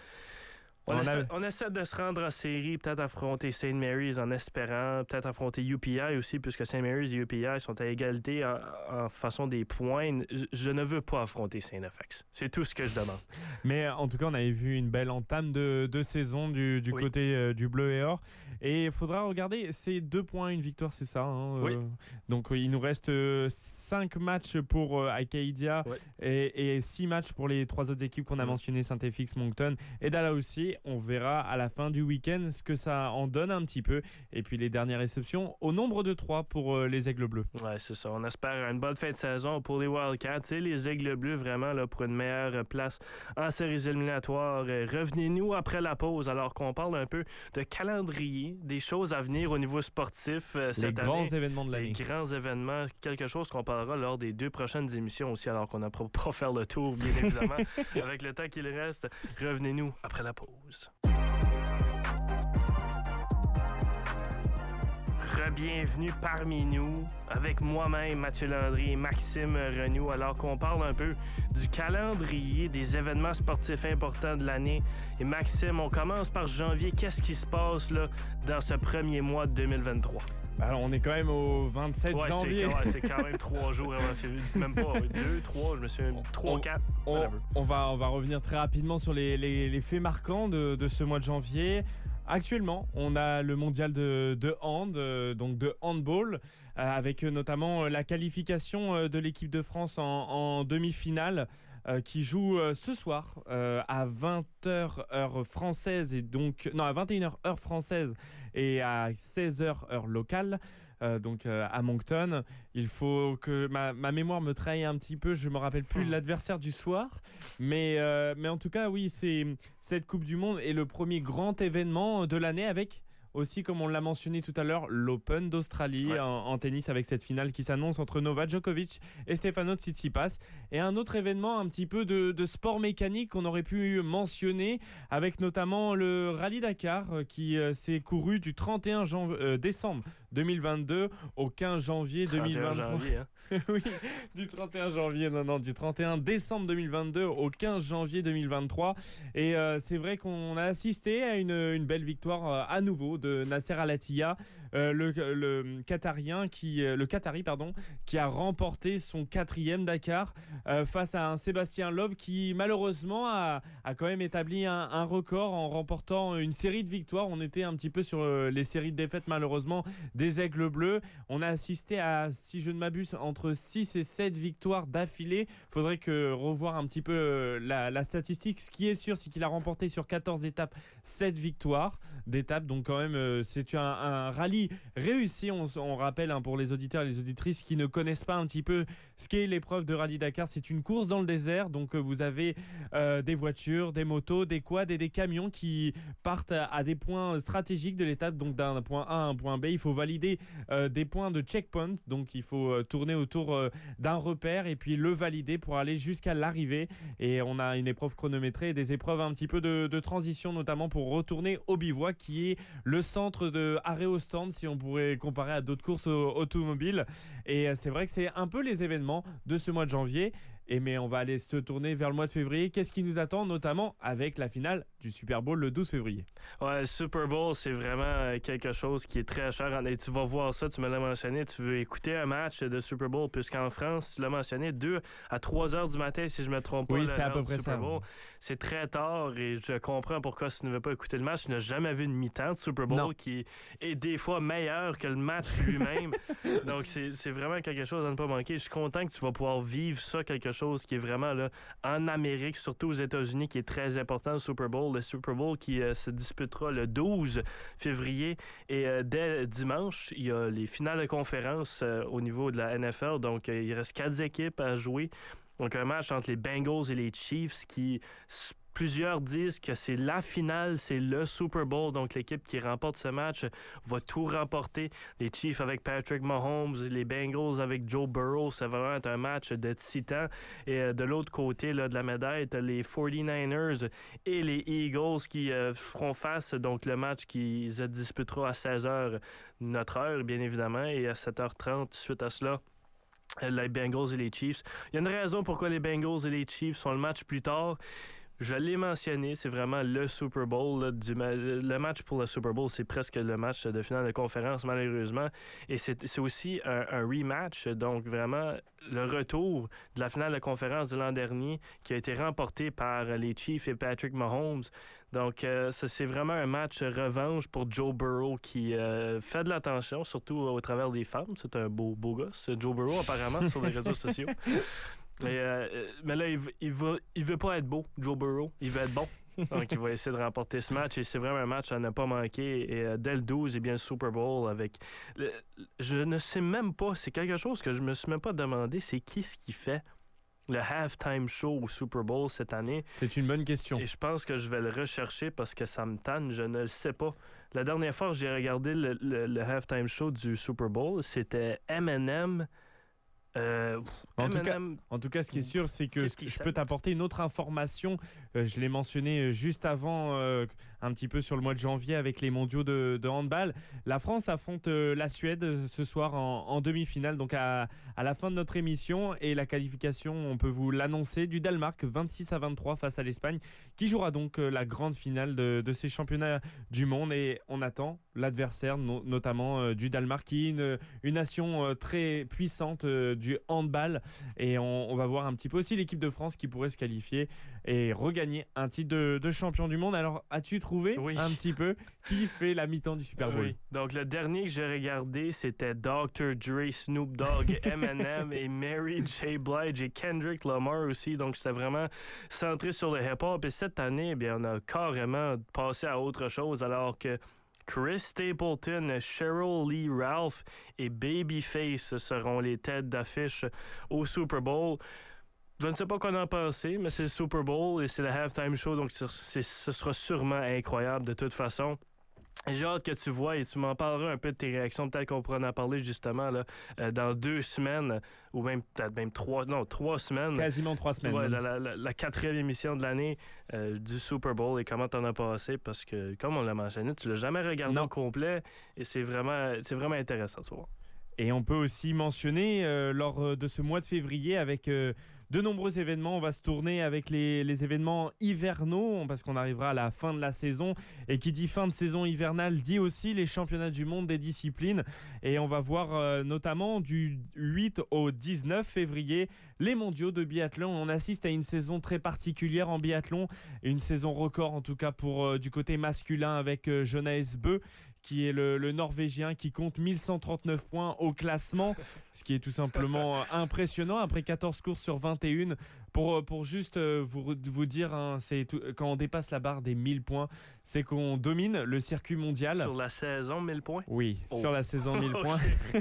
On, essaie, de se rendre en série, peut-être affronter St. Mary's en espérant, peut-être affronter UPI aussi, puisque St. Mary's et UPI sont à égalité en, façon des points. Je, ne veux pas affronter St. FX. C'est tout ce que je demande. [laughs] Mais en tout cas, on avait vu une belle entame de, saison du, côté euh, du bleu et or. Et il faudra regarder, c'est deux points, une victoire, c'est ça. Hein, oui. Euh, donc il nous reste euh, 5 matchs pour euh, Acadia et, 6 matchs pour les trois autres équipes qu'on a mentionnées, Saint-FX, Moncton et aussi On verra à la fin du week-end ce que ça en donne un petit peu. Et puis les dernières réceptions au nombre de 3 pour euh, les Aigles Bleus. Ouais, c'est ça. On espère une bonne fin de saison pour les Wildcats et les Aigles Bleus vraiment là, pour une meilleure place en séries éliminatoires. Euh, revenez-nous après la pause alors qu'on parle un peu de calendrier, des choses à venir au niveau sportif cette les grands événements de l'année. Les grands événements, quelque chose qu'on parle lors des deux prochaines émissions aussi, alors qu'on n'a pas faire le tour, bien évidemment. [laughs] Avec le temps qu'il reste, revenez-nous après la pause. Bienvenue parmi nous avec moi-même, Mathieu Landry et Maxime Renou, alors qu'on parle un peu du calendrier des événements sportifs importants de l'année. Et Maxime, on commence par janvier. Qu'est-ce qui se passe là, dans ce premier mois de 2023? Alors, on est quand même au 27 janvier. C'est quand même [laughs] trois jours avant février. Même pas deux, trois, je me suis trois, quatre. On, va, on va revenir très rapidement sur les, faits marquants de, de, ce mois de janvier. Actuellement, on a le mondial de, hand, euh, donc de handball, euh, avec notamment euh, la qualification de l'équipe de France en, demi-finale. qui joue ce soir à 20h heure française et donc non à 21h heure française et à 16h heure locale. Donc à Moncton. Il faut que ma, mémoire me trahisse un petit peu, je me rappelle plus hmm. l'adversaire du soir, mais, mais en tout cas oui c'est cette Coupe du Monde est le premier grand événement de l'année avec aussi, comme on l'a mentionné tout à l'heure, l'Open d'Australie en, tennis avec cette finale qui s'annonce entre Novak Djokovic et Stefano Tsitsipas. Et un autre événement un petit peu de, sport mécanique qu'on aurait pu mentionner avec notamment le Rallye Dakar euh, qui euh, s'est couru du 31 euh, décembre 2022 au 15 janvier 2023. [laughs] oui, du 31 janvier, non, non, du 31 décembre 2022 au 15 janvier 2023. Et euh, c'est vrai qu'on a assisté à une, une belle victoire à nouveau de Nasser Al-Attiyah euh, le, Qatarien qui, euh, le pardon, qui a remporté son quatrième Dakar euh, face à un Sébastien Loeb qui malheureusement a, quand même établi un, record en remportant une série de victoires. On était un petit peu sur les séries de défaites malheureusement des Aigles Bleus. On a assisté à, si je ne m'abuse, entre 6 et 7 victoires d'affilée. Faudrait que revoir un petit peu la, la statistique. Ce qui est sûr, c'est qu'il a remporté sur 14 étapes 7 victoires d'étapes. Donc quand même, c'est un, un rallye réussi. On, rappelle hein, pour les auditeurs et les auditrices qui ne connaissent pas un petit peu ce qu'est l'épreuve de Rallye Dakar. C'est une course dans le désert. Donc euh, vous avez euh, des voitures, des motos, des quads et des camions qui partent à, des points stratégiques de l'étape. Donc d'un point A à un point B, il faut valider euh, des points de checkpoint. Donc il faut tourner autour d'un repère et puis le valider pour aller jusqu'à l'arrivée. Et on a une épreuve chronométrée et des épreuves un petit peu de, de transition, notamment pour retourner au bivouac qui est le centre de arrêt au stand si on pourrait comparer à d'autres courses automobiles. Et euh, c'est vrai que c'est un peu les événements de ce mois de janvier. Et mais on va aller se tourner vers le mois de février. Qu'est-ce qui nous attend, notamment avec la finale du Super Bowl le 12 février? Ouais, Super Bowl, c'est vraiment euh, quelque chose qui est très cher. Et tu vas voir ça, tu me l'as mentionné. Tu veux écouter un match de Super Bowl, puisqu'en France, tu l'as mentionné, 2 à 3 heures du matin, si je me trompe pas. Oui, c'est à peu près ça. C'est très tard et je comprends pourquoi tu ne veux pas écouter le match. Tu n'as jamais vu une mi-temps de Super Bowl qui est des fois meilleur que le match lui-même. [laughs] Donc, c'est vraiment quelque chose à ne pas manquer. Je suis content que tu vas pouvoir vivre ça, quelque chose qui est vraiment là, en Amérique, surtout aux États-Unis, qui est très important, le Super Bowl. Le Super Bowl qui euh, se disputera le 12 février. Et euh, dès dimanche, il y a les finales de conférence euh, au niveau de la NFL. Donc, il reste quatre équipes à jouer. Donc, un match entre les Bengals et les Chiefs qui Plusieurs disent que c'est la finale, c'est le Super Bowl. Donc, l'équipe qui remporte ce match va tout remporter. Les Chiefs avec Patrick Mahomes, les Bengals avec Joe Burrow, ça va vraiment être un match de titan. Et euh, de l'autre côté là, de la médaille, les 49ers et les Eagles qui euh, feront face. Donc, le match qui se disputera à 16h, notre heure, bien évidemment, et à 7h30 suite à cela les Bengals et les Chiefs. Il y a une raison pourquoi les Bengals et les Chiefs sont le match plus tard. Je l'ai mentionné, c'est vraiment le Super Bowl. du le match pour le Super Bowl, c'est presque le match de finale de conférence, malheureusement. Et c'est aussi un, rematch, donc vraiment le retour de la finale de conférence de l'an dernier qui a été remporté par les Chiefs et Patrick Mahomes. Donc, euh, c'est vraiment un match revanche pour Joe Burrow qui euh, fait de l'attention, surtout au travers des femmes. C'est un beau, beau gosse, Joe Burrow, apparemment, sur les réseaux [laughs] sociaux. Mais, euh, euh, mais là, il, il, va, il veut pas être beau, Joe Burrow. Il veut être bon. [laughs] Donc, il va essayer de remporter ce match. Et c'est vraiment un match à ne pas manquer. Et euh, dès le 12, et bien le Super Bowl avec. je ne sais même pas, c'est quelque chose que je me suis même pas demandé, c'est qui ce qui fait le halftime show au Super Bowl cette année? C'est une bonne question. Et je pense que je vais le rechercher parce que ça me tanne, je ne le sais pas. La dernière fois j'ai regardé le, le, halftime show du Super Bowl, c'était Eminem euh, en, tout cas, en, tout cas, ce qui est sûr, c'est que je peux t'apporter une autre information. Euh, je l'ai mentionné euh, juste avant, un petit peu sur le mois de janvier avec les mondiaux de, handball. La France affronte la Suède ce soir en, demi-finale, donc à, la fin de notre émission. Et la qualification, on peut vous l'annoncer, du Danemark 26 à 23 face à l'Espagne, qui jouera donc la grande finale de, ces championnats du monde. Et on attend l'adversaire, notamment du Danemark, qui est une, une nation très puissante du handball. Et on, va voir un petit peu aussi l'équipe de France qui pourrait se qualifier et regagner un titre de, champion du monde. Alors, as-tu trouvé un petit peu qui fait la mi-temps du Super Bowl Donc, le dernier que j'ai regardé, c'était Dr. Dre, Snoop Dogg, [laughs] Eminem et Mary J. Blige et Kendrick Lamar aussi. Donc, c'était vraiment centré sur le hip-hop. Et cette année, eh bien, on a carrément passé à autre chose alors que Chris Stapleton, Cheryl Lee Ralph et Babyface seront les têtes d'affiche au Super Bowl. Je ne sais pas quoi en penser, mais c'est le Super Bowl et c'est le halftime show, donc ce sera sûrement incroyable de toute façon. J'ai hâte que tu vois et tu m'en parleras un peu de tes réactions. Peut-être qu'on pourra en parler justement là, euh, dans deux semaines ou même peut-être même trois, non, trois semaines. Quasiment trois semaines. Ouais, la, quatrième émission de l'année euh, du Super Bowl et comment t'en as passé parce que, comme on l'a mentionné, tu l'as jamais regardé au complet et c'est vraiment, c'est vraiment intéressant, tu vois. Et on peut aussi mentionner euh, lors de ce mois de février avec de nombreux événements. On va se tourner avec les, événements hivernaux parce qu'on arrivera à la fin de la saison. Et qui dit fin de saison hivernale dit aussi les championnats du monde des disciplines. Et on va voir euh, notamment du 8 au 19 février les mondiaux de biathlon. On assiste à une saison très particulière en biathlon. Une saison record en tout cas pour euh, du côté masculin avec euh, Jonas Beu qui est le, Norvégien qui compte 1139 points au classement, ce qui est tout simplement impressionnant après 14 courses sur 21. Pour, pour juste euh, vous, vous dire, hein, c'est quand on dépasse la barre des 1000 points, c'est qu'on domine le circuit mondial. Sur la saison, 1000 points? Oui, oh. sur la saison, 1000 [laughs] points. [laughs]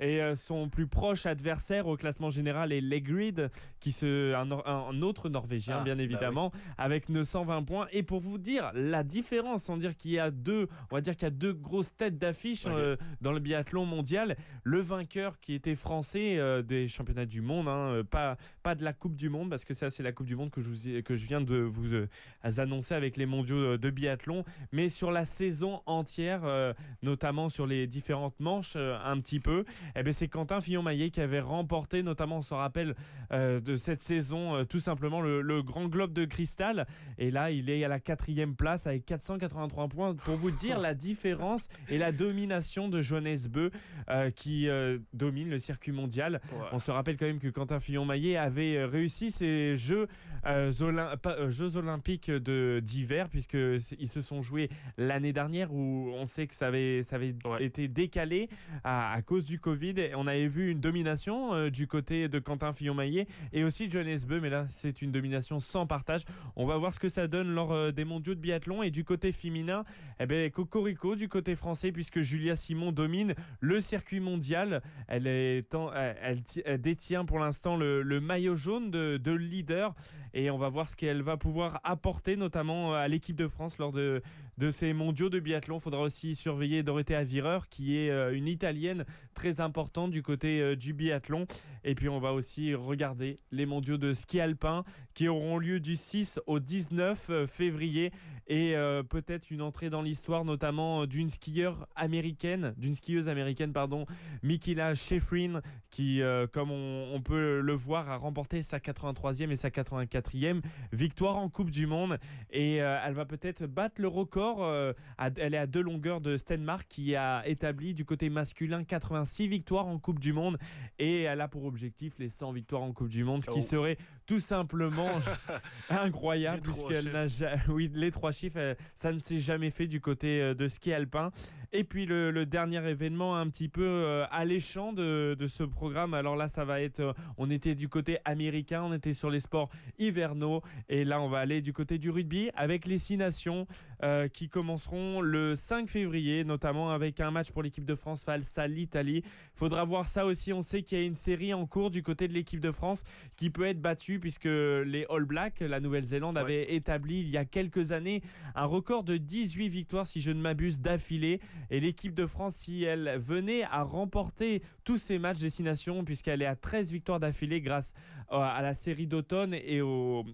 et euh, son plus proche adversaire au classement général est Legrid, qui se, un, autre Norvégien, ah, bien bah évidemment, avec 920 points. Et pour vous dire la différence, sans dire qu'il y a deux, on va dire qu'il y a deux grosses têtes d'affiche euh, dans le biathlon mondial. Le vainqueur qui était français des championnats du monde, hein, pas, pas de la Coupe du Monde parce que ça, c'est la Coupe du Monde que je, que je viens de vous euh, annoncer avec les mondiaux euh, de biathlon. Mais sur la saison entière, euh, notamment sur les différentes manches, un petit peu, eh ben, c'est Quentin Fillon-Maillet qui avait remporté, notamment, on se rappelle, de cette saison, tout simplement le, Grand Globe de Cristal. Et là, il est à la quatrième place avec 483 points. Pour vous dire la différence et la domination de Johannes Beu qui domine le circuit mondial. On se rappelle quand même que Quentin Fillon-Maillet avait avait réussi ces Jeux, Jeux Olympiques d'hiver, puisqu'ils se sont joués l'année dernière où on sait que ça avait, ça avait été décalé à, cause du Covid. Et on avait vu une domination du côté de Quentin Fillon-Maillet et aussi John Esbeu, mais là c'est une domination sans partage. On va voir ce que ça donne lors des mondiaux de biathlon. Et du côté féminin, eh ben, Cocorico du côté français, puisque Julia Simon domine le circuit mondial. Elle, est elle, détient pour l'instant le, maillot jaune de, de leader et on va voir ce qu'elle va pouvoir apporter, notamment à l'équipe de France lors de, de ces mondiaux de biathlon. Il faudra aussi surveiller Dorothée Avireur, qui est euh, une italienne très importante du côté euh, du biathlon. Et puis on va aussi regarder les mondiaux de ski alpin qui auront lieu du 6 au 19 euh, février et peut-être une entrée dans l'histoire notamment d'une skieuse américaine, d'une skieuse américaine pardon, Mikila Schifrin qui comme on, on, peut le voir a remporté sa 83e et sa 84e victoire en Coupe du monde. Et elle va peut-être battre le record euh, elle est à deux longueurs de Stenmark qui a établi du côté masculin 86 victoires en Coupe du Monde. Et elle a pour objectif les 100 victoires en Coupe du Monde, ce qui oh. serait tout simplement [laughs] incroyable puisqu'elle n'a oui les trois chiffres ça ne s'est jamais fait du côté euh, de ski alpin et puis le, dernier événement un petit peu euh, alléchant de, ce programme alors là ça va être on était du côté américain on était sur les sports hivernaux et là on va aller du côté du rugby avec les six nations euh, qui commenceront le 5 février, notamment avec un match pour l'équipe de France face à l'Italie. Faudra voir ça aussi. On sait qu'il y a une série en cours du côté de l'équipe de France qui peut être battue puisque les All Blacks, la Nouvelle-Zélande, avaient établi il y a quelques années un record de 18 victoires, si je ne m'abuse, d'affilée. Et l'équipe de France, si elle venait à remporter tous ces matchs destination, puisqu'elle est à 13 victoires d'affilée grâce à la série d'automne et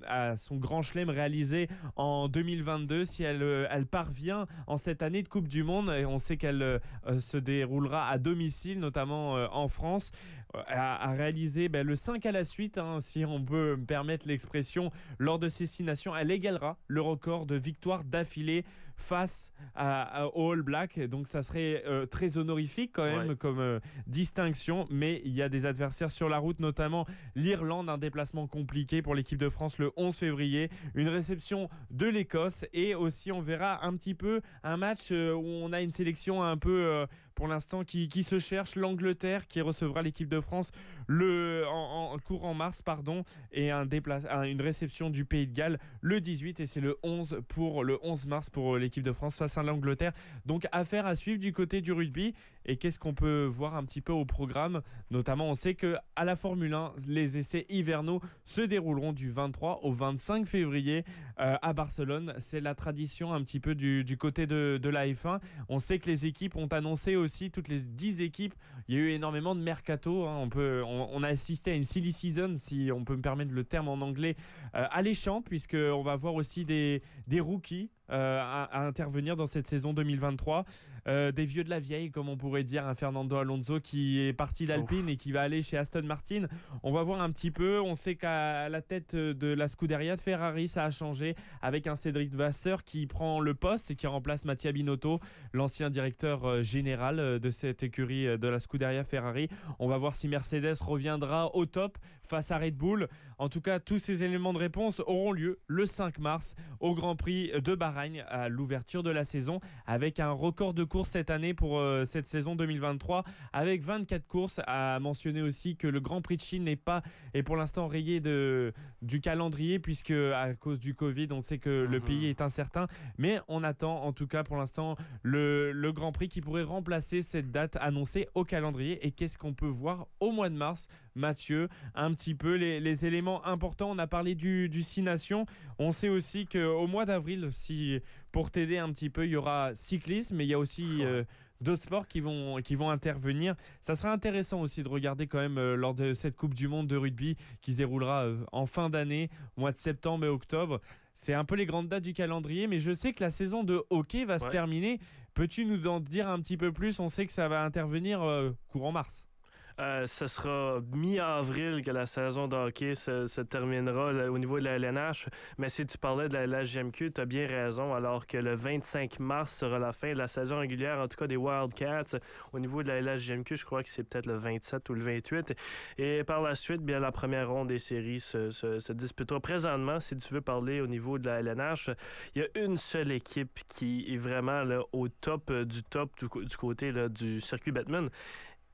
à son grand chelem réalisé en 2022, si elle euh, elle parvient en cette année de Coupe du Monde, et on sait qu'elle euh, se déroulera à domicile, notamment euh, en France, à, réaliser ben, le 5 à la suite, hein, si on peut me permettre l'expression, lors de ces six nations, elle égalera le record de victoires d'affilée face à, au All Black. Donc ça serait euh, très honorifique quand même comme euh, distinction. Mais il y a des adversaires sur la route, notamment l'Irlande, un déplacement compliqué pour l'équipe de France le 11 février, une réception de l'Écosse et aussi on verra un petit peu un match euh, où on a une sélection un peu pour l'instant qui, se cherche. L'Angleterre qui recevra l'équipe de France le, en, courant mars pardon, et un déplace, une réception du Pays de Galles le 18 et c'est le 11 pour le 11 mars pour l'équipe de France face à l'Angleterre. Donc affaire à suivre du côté du rugby. Et qu'est-ce qu'on peut voir un petit peu au programme? Notamment, on sait que à la Formule 1, les essais hivernaux se dérouleront du 23 au 25 février euh, à Barcelone. C'est la tradition un petit peu du, côté de, la F1. On sait que les équipes ont annoncé aussi, toutes les 10 équipes, il y a eu énormément de mercato. Hein. On, peut, on, a assisté à une silly season, si on peut me permettre le terme en anglais, euh, alléchant, puisqu'on va voir aussi des rookies euh, à, intervenir dans cette saison 2023. Euh, des vieux de la vieille, comme on pourrait dire, un Fernando Alonso qui est parti d'Alpine et qui va aller chez Aston Martin. On va voir un petit peu. On sait qu'à la tête de la Scuderia de Ferrari, ça a changé avec un Cédric Vasseur qui prend le poste et qui remplace Mattia Binotto, l'ancien directeur euh, général de cette écurie de la Scuderia Ferrari. On va voir si Mercedes reviendra au top face à Red Bull. En tout cas, tous ces éléments de réponse auront lieu le 5 mars au Grand Prix de Bahreïn à l'ouverture de la saison avec un record de course cette année pour euh, cette saison 2023 avec 24 courses. À mentionner aussi que le Grand Prix de Chine n'est pas est pour l'instant rayé de, du calendrier puisque à cause du Covid, on sait que le mhm. pays est incertain. Mais on attend en tout cas pour l'instant le, le Grand Prix qui pourrait remplacer cette date annoncée au calendrier. Et qu'est-ce qu'on peut voir au mois de mars Mathieu, un petit peu les, éléments importants. On a parlé du, du Six Nations. On sait aussi qu'au mois d'avril, si pour t'aider un petit peu, il y aura cyclisme, mais il y a aussi euh, d'autres sports qui vont, qui vont intervenir. Ça sera intéressant aussi de regarder quand même euh, lors de cette Coupe du Monde de rugby qui se déroulera euh, en fin d'année, mois de septembre et octobre. C'est un peu les grandes dates du calendrier, mais je sais que la saison de hockey va se terminer. Peux-tu nous en dire un petit peu plus? On sait que ça va intervenir courant mars. Euh, ce sera mi-avril que la saison de hockey se, terminera au niveau de la LNH. Mais si tu parlais de la LHGMQ, tu as bien raison. Alors que le 25 mars sera la fin de la saison régulière, en tout cas des Wildcats. Au niveau de la LHGMQ, je crois que c'est peut-être le 27 ou le 28. Et par la suite, bien la première ronde des séries se, disputera. Présentement, si tu veux parler au niveau de la LNH, il y a une seule équipe qui est vraiment au top euh, du top du, côté du circuit Batman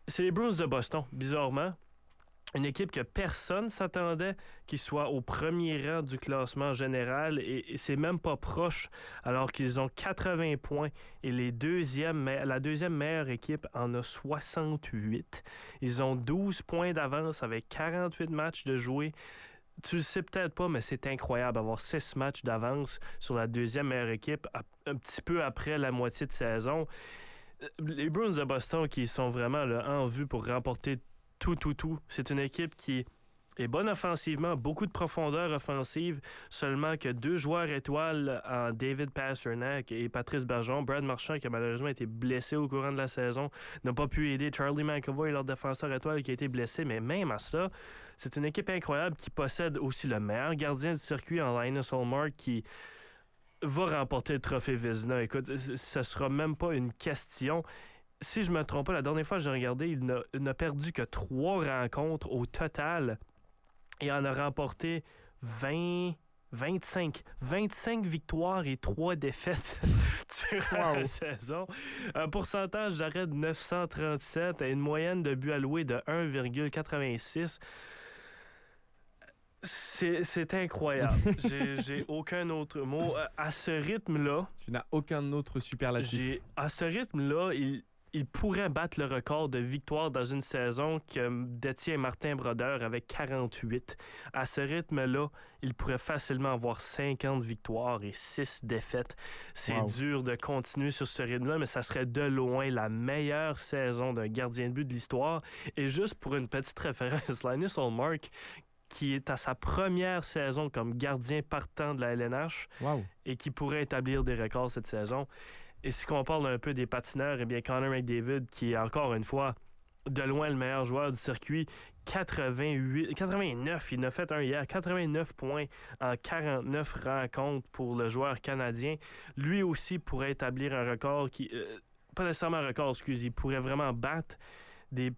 c'est les Bruins de Boston, bizarrement. Une équipe que personne s'attendait qu'ils soient au premier rang du classement général et, c'est même pas proche alors qu'ils ont 80 points et les la deuxième meilleure équipe en a 68. Ils ont 12 points d'avance avec 48 matchs de jouer. Tu le sais peut-être pas, mais c'est incroyable d'avoir 6 matchs d'avance sur la deuxième meilleure équipe un petit peu après la moitié de saison les Bruins de Boston qui sont vraiment en vue pour remporter tout, tout, tout. C'est une équipe qui est bonne offensivement, beaucoup de profondeur offensive, seulement que deux joueurs étoiles en David Pasternak et Patrice Bergeron. Brad Marchand, qui a malheureusement été blessé au courant de la saison, n'a pas pu aider Charlie McAvoy, leur défenseur étoile, qui a été blessé. Mais même à ça, c'est une équipe incroyable qui possède aussi le meilleur gardien du circuit en Linus Hallmark, qui va remporter le trophée Vizina. Écoute, ce sera même pas une question. Si je me trompe pas, la dernière fois que j'ai regardé, il n'a perdu que trois rencontres au total et en a remporté 20, 25, 25 victoires et 3 défaites [laughs] durant la saison. Un pourcentage d'arrêt de 937 et une moyenne de buts alloués de 1,86. C'est incroyable. [laughs] J'ai aucun autre mot. À ce rythme-là. Tu n'as aucun autre superlatif. À ce rythme-là, il, il, pourrait battre le record de victoires dans une saison que détient Martin Brodeur avec 48. À ce rythme-là, il pourrait facilement avoir 50 victoires et 6 défaites. C'est dur de continuer sur ce rythme-là, mais ça serait de loin la meilleure saison d'un gardien de but de l'histoire. Et juste pour une petite [laughs] référence, Linus Hallmark, qui est à sa première saison comme gardien partant de la LNH et qui pourrait établir des records cette saison. Et si on parle un peu des patineurs, eh bien Connor McDavid, qui est encore une fois de loin le meilleur joueur du circuit, 88, 89, il a fait un hier, 89 points en 49 rencontres pour le joueur canadien. Lui aussi pourrait établir un record qui, euh, pas nécessairement un record, excusez, il pourrait vraiment battre des,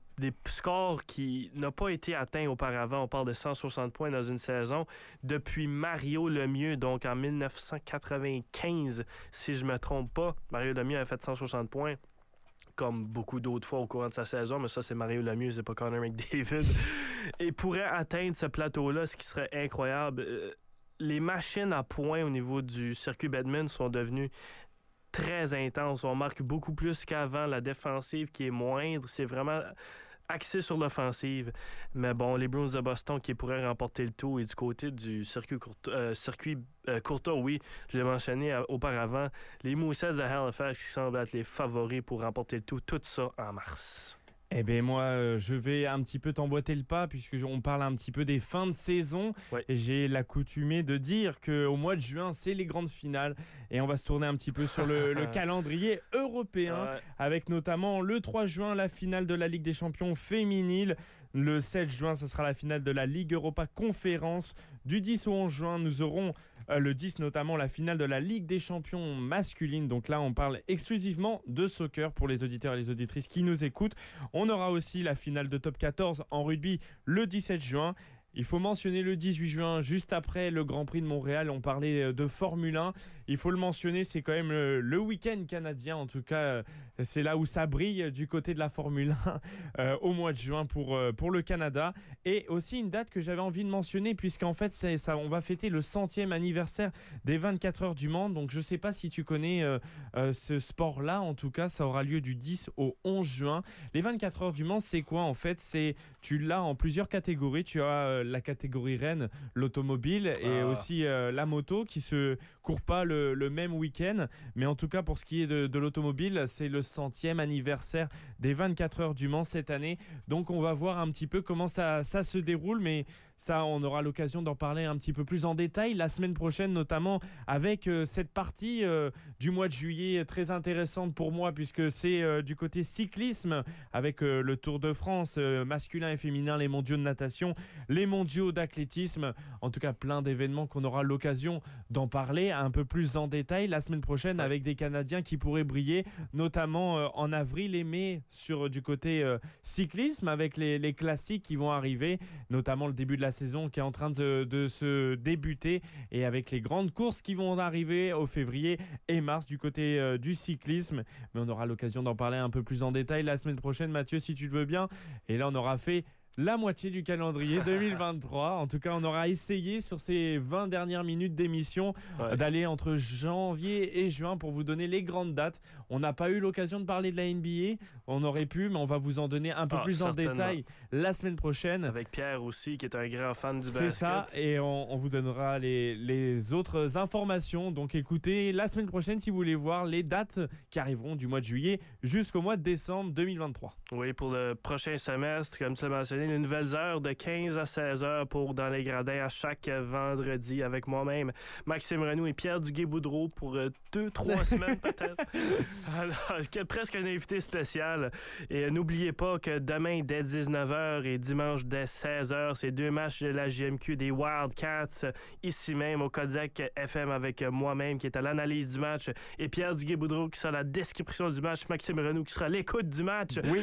scores qui n'ont pas été atteints auparavant. On parle de 160 points dans une saison. Depuis Mario Lemieux, donc en 1995, si je ne me trompe pas, Mario Lemieux a fait 160 points comme beaucoup d'autres fois au courant de sa saison, mais ça, c'est Mario Lemieux, c'est pas Connor McDavid. [laughs] Et pourrait atteindre ce plateau-là, ce qui serait incroyable. Euh, les machines à points au niveau du circuit Badminton sont devenues très intense. On marque beaucoup plus qu'avant. La défensive qui est moindre, c'est vraiment axé sur l'offensive. Mais bon, les Bruins de Boston qui pourraient remporter le tout et du côté du circuit, euh, circuit euh, Courtois, oui, je l'ai mentionné euh, auparavant, les Moussets de Halifax qui semblent être les favoris pour remporter le tout, tout ça en mars. Eh bien, moi, euh, je vais un petit peu t'emboîter le pas, puisqu'on parle un petit peu des fins de saison. Et j'ai l'accoutumé de dire qu'au mois de juin, c'est les grandes finales. Et on va se tourner un petit peu sur le, [laughs] calendrier européen, avec notamment le 3 juin, la finale de la Ligue des champions féminine. Le 7 juin, ce sera la finale de la Ligue Europa Conférence. Du 10 au 11 juin, nous aurons euh, le 10 notamment la finale de la Ligue des champions masculine. Donc là, on parle exclusivement de soccer pour les auditeurs et les auditrices qui nous écoutent. On aura aussi la finale de top 14 en rugby le 17 juin. Il faut mentionner le 18 juin, juste après le Grand Prix de Montréal, on parlait euh, de Formule 1 il faut le mentionner, c'est quand même le, week-end canadien. En tout cas, euh, c'est là où ça brille du côté de la Formule 1 [laughs] euh, au mois de juin pour, euh, pour le Canada. Et aussi une date que j'avais envie de mentionner, puisqu'en fait, ça, on va fêter le centième anniversaire des 24 heures du Mans. Donc, je ne sais pas si tu connais ce sport-là. En tout cas, ça aura lieu du 10 au 11 juin. Les 24 heures du Mans, c'est quoi en fait? C'est Tu l'as en plusieurs catégories. Tu as la catégorie reine, l'automobile, et ah. aussi la moto qui se court pas le même week-end. Mais en tout cas, pour ce qui est de, l'automobile, c'est le centième anniversaire des 24 heures du Mans cette année. Donc on va voir un petit peu comment ça se déroule. Mais Ça, on aura l'occasion d'en parler un petit peu plus en détail la semaine prochaine, notamment avec cette partie du mois de juillet très intéressante pour moi, puisque c'est du côté cyclisme avec le Tour de France masculin et féminin, les mondiaux de natation, les mondiaux d'athlétisme. En tout cas, plein d'événements qu'on aura l'occasion d'en parler un peu plus en détail la semaine prochaine avec des Canadiens qui pourraient briller, notamment euh, en avril et mai sur du côté euh, cyclisme avec les, classiques qui vont arriver, notamment le début de la saison qui est en train de, se débuter et avec les grandes courses qui vont arriver au février et mars du côté euh, du cyclisme. Mais on aura l'occasion d'en parler un peu plus en détail la semaine prochaine, Mathieu, si tu le veux bien. Et là, on aura fait la moitié du calendrier [laughs] 2023. en tout cas, on aura essayé sur ces 20 dernières minutes d'émission d'aller entre janvier et juin pour vous donner les grandes dates. On n'a pas eu l'occasion de parler de la NBA. On aurait pu, mais on va vous en donner un peu ah, plus en détail la semaine prochaine. Avec Pierre aussi, qui est un grand fan du basket. C'est ça, et on, vous donnera les, les, autres informations. Donc écoutez, la semaine prochaine, si vous voulez voir les dates qui arriveront du mois de juillet jusqu'au mois de décembre 2023. Oui, pour le prochain semestre, comme tu l'as mentionné, une nouvelle heure de 15 à 16 heures pour Dans les Gradins à chaque vendredi avec moi-même, Maxime Renou et Pierre Duguay-Boudreau pour euh, deux, trois [laughs] semaines peut-être. Alors, presque un invité spécial. Et n'oubliez pas que demain, dès 19h et dimanche, dès 16h, c'est deux matchs de la GMQ des Wildcats, ici même au Kodiak FM avec moi-même qui est à l'analyse du match et Pierre Duguay-Boudreau qui sera à la description du match, Maxime Renou qui sera à l'écoute du match. Oui,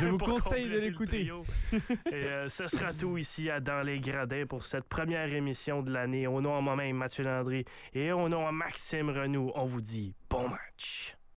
je vous [laughs] conseille de l'écouter. [laughs] et euh, ce sera tout ici à Dans les Gradins pour cette première émission de l'année. Au nom de moi-même, Mathieu Landry, et au nom de Maxime Renou, on vous dit bon match.